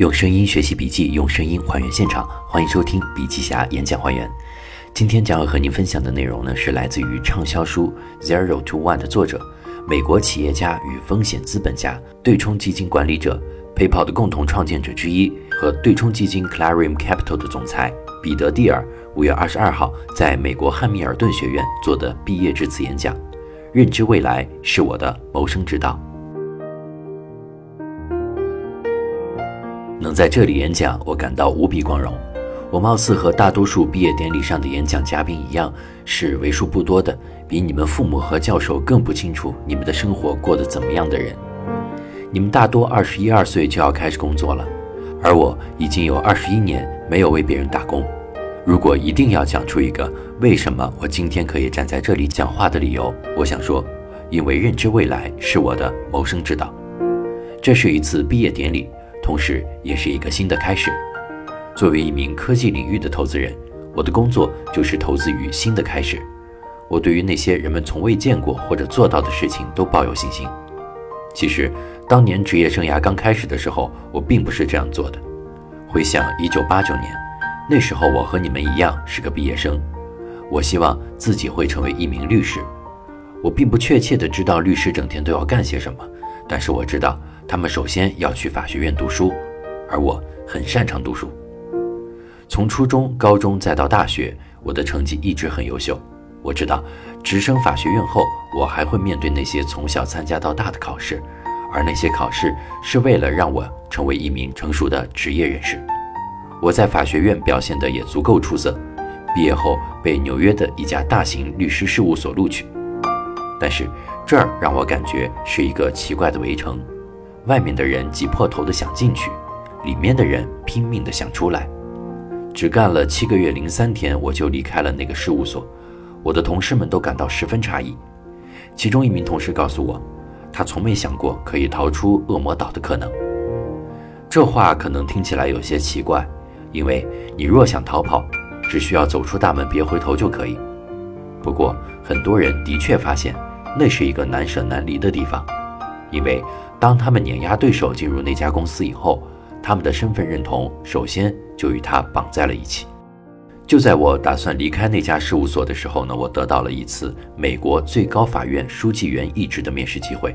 用声音学习笔记，用声音还原现场。欢迎收听笔记侠演讲还原。今天将要和您分享的内容呢，是来自于畅销书《Zero to One》的作者，美国企业家与风险资本家、对冲基金管理者 PayPal 的共同创建者之一和对冲基金 Clarium Capital 的总裁彼得蒂尔五月二十二号在美国汉密尔顿学院做的毕业致辞演讲。认知未来是我的谋生之道。能在这里演讲，我感到无比光荣。我貌似和大多数毕业典礼上的演讲嘉宾一样，是为数不多的比你们父母和教授更不清楚你们的生活过得怎么样的人。你们大多二十一二岁就要开始工作了，而我已经有二十一年没有为别人打工。如果一定要讲出一个为什么我今天可以站在这里讲话的理由，我想说，因为认知未来是我的谋生之道。这是一次毕业典礼。同时，也是一个新的开始。作为一名科技领域的投资人，我的工作就是投资于新的开始。我对于那些人们从未见过或者做到的事情都抱有信心。其实，当年职业生涯刚开始的时候，我并不是这样做的。回想1989年，那时候我和你们一样是个毕业生。我希望自己会成为一名律师。我并不确切地知道律师整天都要干些什么，但是我知道。他们首先要去法学院读书，而我很擅长读书。从初中、高中再到大学，我的成绩一直很优秀。我知道，直升法学院后，我还会面对那些从小参加到大的考试，而那些考试是为了让我成为一名成熟的职业人士。我在法学院表现得也足够出色，毕业后被纽约的一家大型律师事务所录取。但是这儿让我感觉是一个奇怪的围城。外面的人挤破头的想进去，里面的人拼命的想出来。只干了七个月零三天，我就离开了那个事务所。我的同事们都感到十分诧异。其中一名同事告诉我，他从没想过可以逃出恶魔岛的可能。这话可能听起来有些奇怪，因为你若想逃跑，只需要走出大门，别回头就可以。不过，很多人的确发现，那是一个难舍难离的地方，因为。当他们碾压对手进入那家公司以后，他们的身份认同首先就与他绑在了一起。就在我打算离开那家事务所的时候呢，我得到了一次美国最高法院书记员一职的面试机会。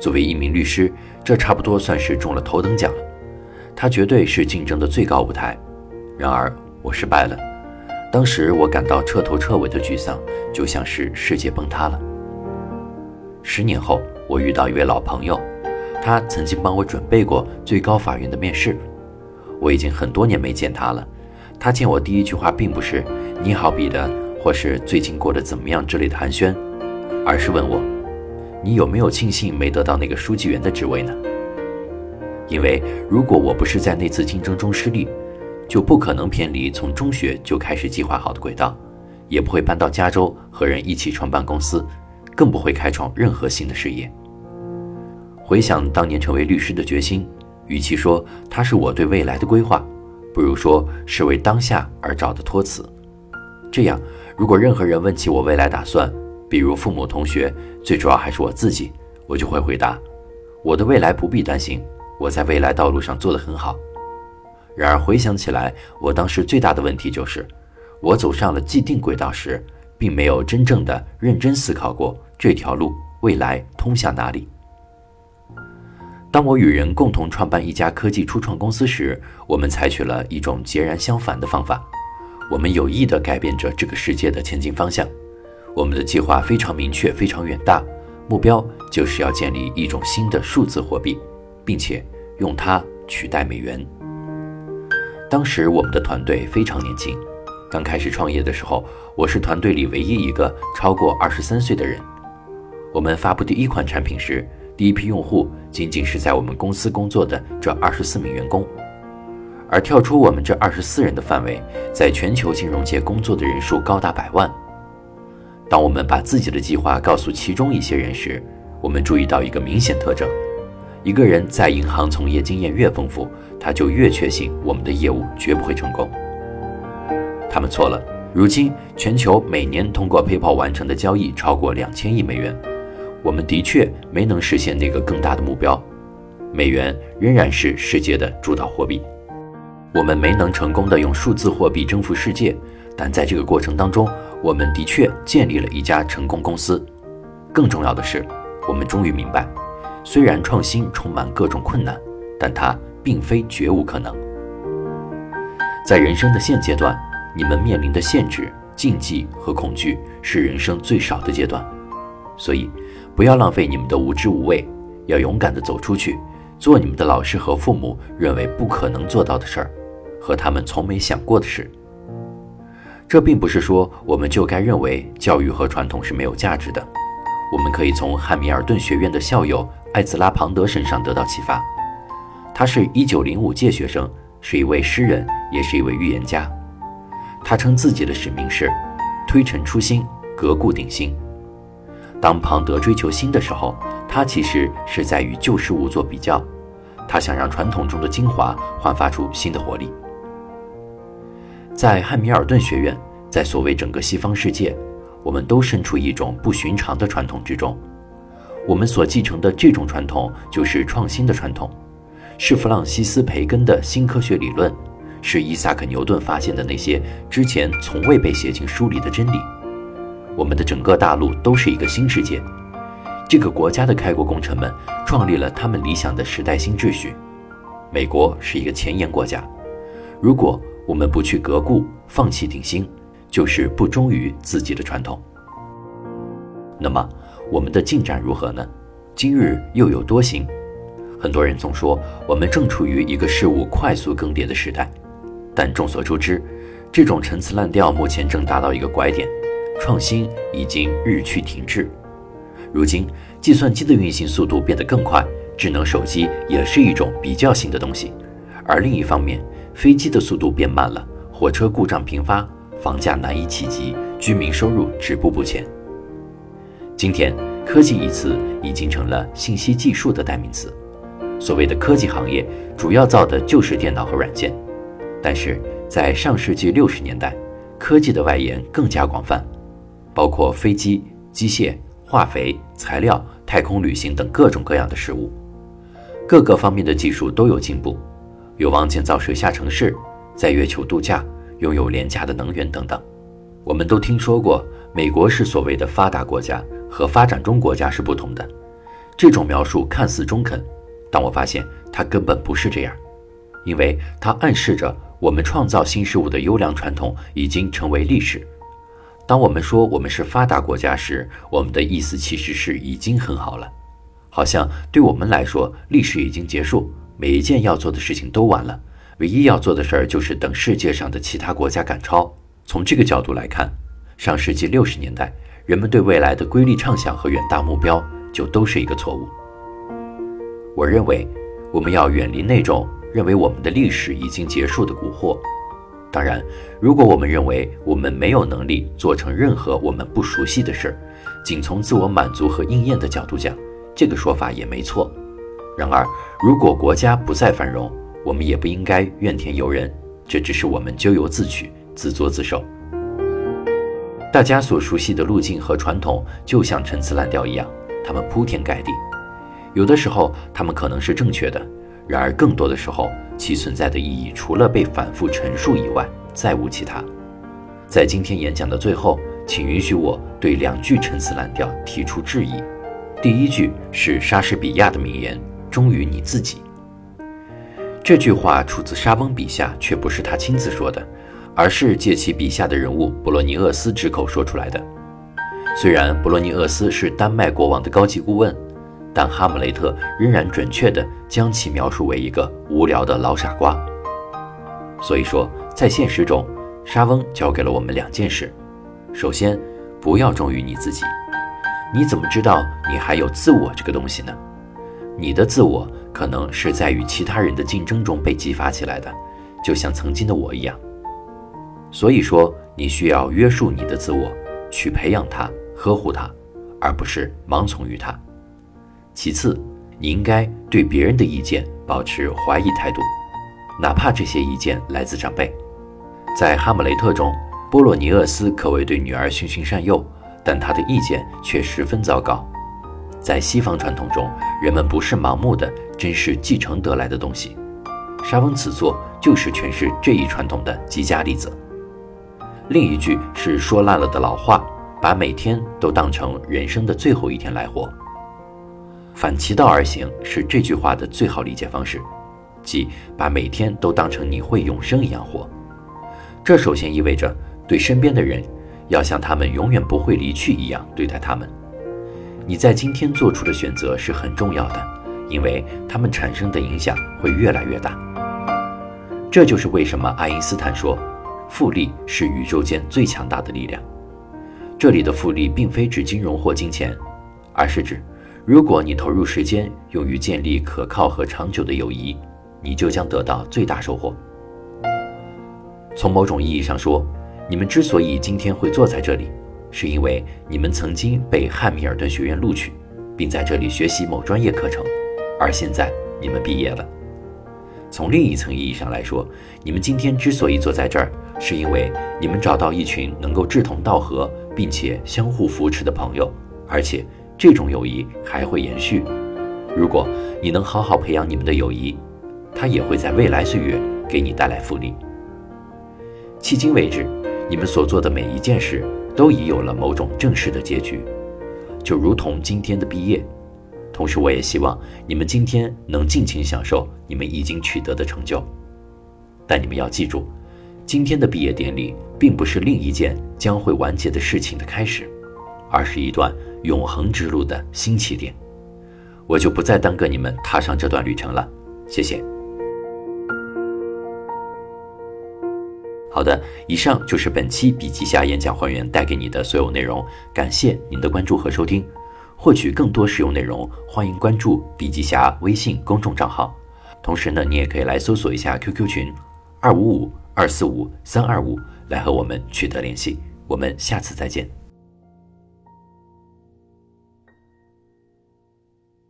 作为一名律师，这差不多算是中了头等奖了。它绝对是竞争的最高舞台。然而我失败了。当时我感到彻头彻尾的沮丧，就像是世界崩塌了。十年后，我遇到一位老朋友。他曾经帮我准备过最高法院的面试，我已经很多年没见他了。他见我第一句话并不是“你好，彼得”或是“最近过得怎么样”之类的寒暄，而是问我：“你有没有庆幸没得到那个书记员的职位呢？”因为如果我不是在那次竞争中失利，就不可能偏离从中学就开始计划好的轨道，也不会搬到加州和人一起创办公司，更不会开创任何新的事业。回想当年成为律师的决心，与其说它是我对未来的规划，不如说是为当下而找的托词。这样，如果任何人问起我未来打算，比如父母、同学，最主要还是我自己，我就会回答：我的未来不必担心，我在未来道路上做得很好。然而回想起来，我当时最大的问题就是，我走上了既定轨道时，并没有真正的认真思考过这条路未来通向哪里。当我与人共同创办一家科技初创公司时，我们采取了一种截然相反的方法。我们有意地改变着这个世界的前进方向。我们的计划非常明确，非常远大，目标就是要建立一种新的数字货币，并且用它取代美元。当时我们的团队非常年轻，刚开始创业的时候，我是团队里唯一一个超过二十三岁的人。我们发布第一款产品时。第一批用户仅仅是在我们公司工作的这二十四名员工，而跳出我们这二十四人的范围，在全球金融界工作的人数高达百万。当我们把自己的计划告诉其中一些人时，我们注意到一个明显特征：一个人在银行从业经验越丰富，他就越确信我们的业务绝不会成功。他们错了。如今，全球每年通过 PayPal 完成的交易超过两千亿美元。我们的确没能实现那个更大的目标，美元仍然是世界的主导货币。我们没能成功的用数字货币征服世界，但在这个过程当中，我们的确建立了一家成功公司。更重要的是，我们终于明白，虽然创新充满各种困难，但它并非绝无可能。在人生的现阶段，你们面临的限制、禁忌和恐惧是人生最少的阶段，所以不要浪费你们的无知无畏，要勇敢地走出去，做你们的老师和父母认为不可能做到的事儿，和他们从没想过的事。这并不是说我们就该认为教育和传统是没有价值的。我们可以从汉密尔顿学院的校友艾兹拉·庞德身上得到启发。他是一九零五届学生，是一位诗人，也是一位预言家。他称自己的使命是推陈出新，革故鼎新。当庞德追求新的时候，他其实是在与旧事物做比较。他想让传统中的精华焕发出新的活力。在汉密尔顿学院，在所谓整个西方世界。我们都身处一种不寻常的传统之中，我们所继承的这种传统就是创新的传统，是弗朗西斯·培根的新科学理论，是伊萨克·牛顿发现的那些之前从未被写进书里的真理。我们的整个大陆都是一个新世界，这个国家的开国功臣们创立了他们理想的时代新秩序。美国是一个前沿国家，如果我们不去革故，放弃鼎新。就是不忠于自己的传统。那么，我们的进展如何呢？今日又有多新？很多人总说我们正处于一个事物快速更迭的时代，但众所周知，这种陈词滥调目前正达到一个拐点，创新已经日趋停滞。如今，计算机的运行速度变得更快，智能手机也是一种比较新的东西，而另一方面，飞机的速度变慢了，火车故障频发。房价难以企及，居民收入止步不前。今天，科技一词已经成了信息技术的代名词。所谓的科技行业，主要造的就是电脑和软件。但是在上世纪六十年代，科技的外延更加广泛，包括飞机、机械、化肥、材料、太空旅行等各种各样的事物。各个方面的技术都有进步，有望建造水下城市，在月球度假。拥有廉价的能源等等，我们都听说过，美国是所谓的发达国家，和发展中国家是不同的。这种描述看似中肯，但我发现它根本不是这样，因为它暗示着我们创造新事物的优良传统已经成为历史。当我们说我们是发达国家时，我们的意思其实是已经很好了，好像对我们来说，历史已经结束，每一件要做的事情都完了。唯一要做的事儿就是等世界上的其他国家赶超。从这个角度来看，上世纪六十年代人们对未来的瑰丽畅想和远大目标就都是一个错误。我认为我们要远离那种认为我们的历史已经结束的蛊惑。当然，如果我们认为我们没有能力做成任何我们不熟悉的事儿，仅从自我满足和应验的角度讲，这个说法也没错。然而，如果国家不再繁荣，我们也不应该怨天尤人，这只是我们咎由自取、自作自受。大家所熟悉的路径和传统，就像陈词滥调一样，它们铺天盖地。有的时候，它们可能是正确的；然而，更多的时候，其存在的意义除了被反复陈述以外，再无其他。在今天演讲的最后，请允许我对两句陈词滥调提出质疑。第一句是莎士比亚的名言：“忠于你自己。”这句话出自莎翁笔下，却不是他亲自说的，而是借其笔下的人物博洛尼厄斯之口说出来的。虽然博洛尼厄斯是丹麦国王的高级顾问，但哈姆雷特仍然准确地将其描述为一个无聊的老傻瓜。所以说，在现实中，莎翁教给了我们两件事：首先，不要忠于你自己。你怎么知道你还有自我这个东西呢？你的自我。可能是在与其他人的竞争中被激发起来的，就像曾经的我一样。所以说，你需要约束你的自我，去培养它、呵护它，而不是盲从于它。其次，你应该对别人的意见保持怀疑态度，哪怕这些意见来自长辈。在《哈姆雷特》中，波洛尼厄斯可谓对女儿循循善诱，但他的意见却十分糟糕。在西方传统中，人们不是盲目的，真是继承得来的东西。莎翁此作就是诠释这一传统的极佳例子。另一句是说烂了的老话，把每天都当成人生的最后一天来活。反其道而行是这句话的最好理解方式，即把每天都当成你会永生一样活。这首先意味着对身边的人，要像他们永远不会离去一样对待他们。你在今天做出的选择是很重要的，因为他们产生的影响会越来越大。这就是为什么爱因斯坦说，复利是宇宙间最强大的力量。这里的复利并非指金融或金钱，而是指。如果你投入时间用于建立可靠和长久的友谊，你就将得到最大收获。从某种意义上说，你们之所以今天会坐在这里，是因为你们曾经被汉密尔顿学院录取，并在这里学习某专业课程，而现在你们毕业了。从另一层意义上来说，你们今天之所以坐在这儿，是因为你们找到一群能够志同道合并且相互扶持的朋友，而且。这种友谊还会延续。如果你能好好培养你们的友谊，它也会在未来岁月给你带来福利。迄今为止，你们所做的每一件事都已有了某种正式的结局，就如同今天的毕业。同时，我也希望你们今天能尽情享受你们已经取得的成就。但你们要记住，今天的毕业典礼并不是另一件将会完结的事情的开始，而是一段。永恒之路的新起点，我就不再耽搁你们踏上这段旅程了。谢谢。好的，以上就是本期笔记侠演讲还原带给你的所有内容，感谢您的关注和收听。获取更多实用内容，欢迎关注笔记侠微信公众账号。同时呢，你也可以来搜索一下 QQ 群二五五二四五三二五，来和我们取得联系。我们下次再见。